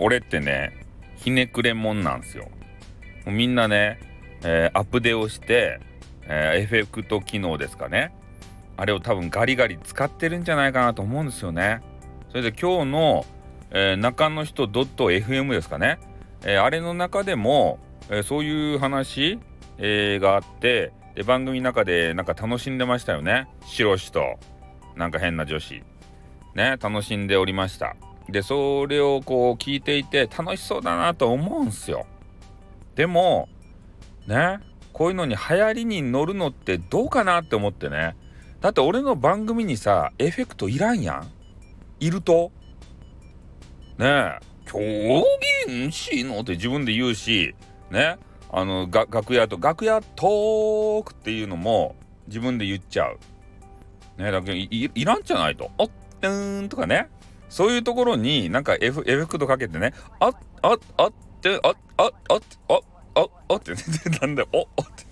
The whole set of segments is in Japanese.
俺ってねひねくれもんなんですよ。みんなね、えー、アップデをして、えー、エフェクト機能ですかね。あれを多分ガリガリ使ってるんじゃないかなと思うんですよね。それで今日の、えー、中の人 .fm ですかね、えー、あれの中でも、えー、そういう話、えー、があってで番組の中でなんか楽しんでましたよね。白しとなんか変な女子。ね楽しんでおりました。でそれをこう聞いていて楽しそうだなと思うんすよ。でもねこういうのに流行りに乗るのってどうかなって思ってね。だって俺の番組にさエフェクトいらんやん。いると。ねえ狂言師のって自分で言うしねあの楽屋と楽屋トークっていうのも自分で言っちゃう。ねだけどいらんじゃないと。おっうーんとかね。そういうところになんかエフエフェクトかけてねあっあっあってあっあっあっあっあっあって なんだおおって。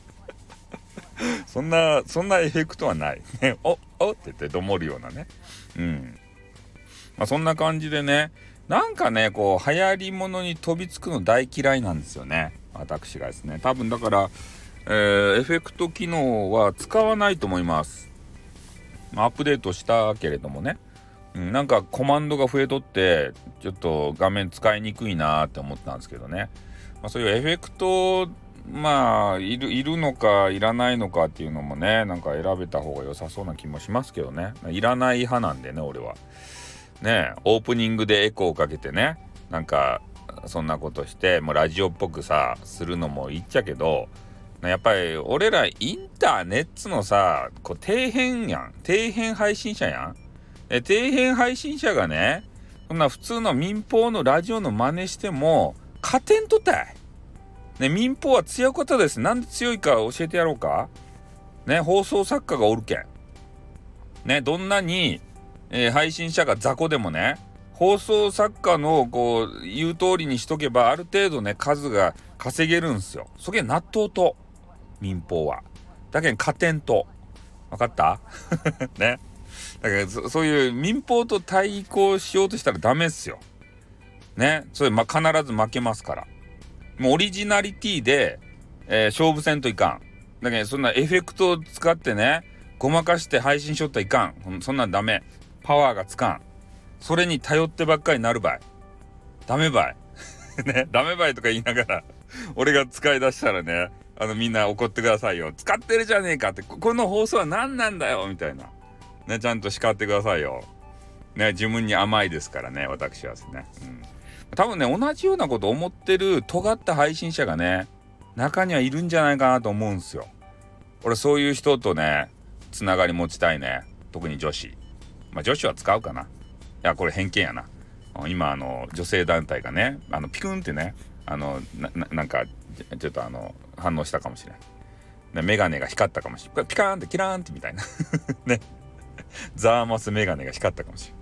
そんなそんなエフェクトはない。ね。おおって言ってどもるようなね。うん。まあそんな感じでねなんかねこう流行りものに飛びつくの大嫌いなんですよね。私がですね。多分だから、えー、エフェクト機能は使わないと思います。アップデートしたけれどもね。うん、なんかコマンドが増えとってちょっと画面使いにくいなって思ったんですけどね、まあ、そういうエフェクトまあいるいるのかいらないのかっていうのもねなんか選べた方が良さそうな気もしますけどね。いらない派なんでね俺は。ねオープニングでエコーかけてねなんかそんなことしてもうラジオっぽくさするのもいっちゃけどやっぱり俺らインターネットのさこう底辺やん。底辺配信者やん。え底辺配信者がねそんな普通の民放のラジオの真似しても勝てんとたい。ね、民放は強いことです。なんで強いか教えてやろうか。ね、放送作家がおるけん。ね、どんなに、えー、配信者が雑魚でもね、放送作家のこう言う通りにしとけばある程度ね数が稼げるんすよ。そげ納豆と民放は。だけど加点と。分かった？ね。だからそそういう民放と対抗しようとしたらダメっすよ。ね？それ、ま、必ず負けますから。もうオリジナリティで、えー、勝負せんといかん。だけどそんなエフェクトを使ってね、ごまかして配信しよったらいかん。そんなんダメ。パワーがつかん。それに頼ってばっかりなるばい。ダメばい。ね、ダメばいとか言いながら俺が使い出したらね、あのみんな怒ってくださいよ。使ってるじゃねえかって、この放送は何なんだよみたいな。ね、ちゃんと叱ってくださいよ。ね、自分に甘いですからね、私はですね。うん。多分ね、同じようなこと思ってる尖った配信者がね、中にはいるんじゃないかなと思うんすよ。俺そういう人とね、つながり持ちたいね。特に女子。まあ女子は使うかな。いや、これ偏見やな。今、あの、女性団体がね、あの、ピクンってね、あの、なんか、ちょっとあの、反応したかもしれない。メガネが光ったかもしれない。ピカーンってキラーンってみたいな。ね。ザーマスメガネが光ったかもしれない。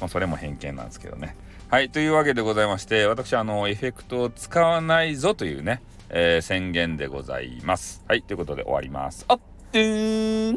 まあ、それも偏見なんですけどね。はい、というわけでございまして、私、あの、エフェクトを使わないぞというね、えー、宣言でございます。はい、ということで終わります。あっ、てーん。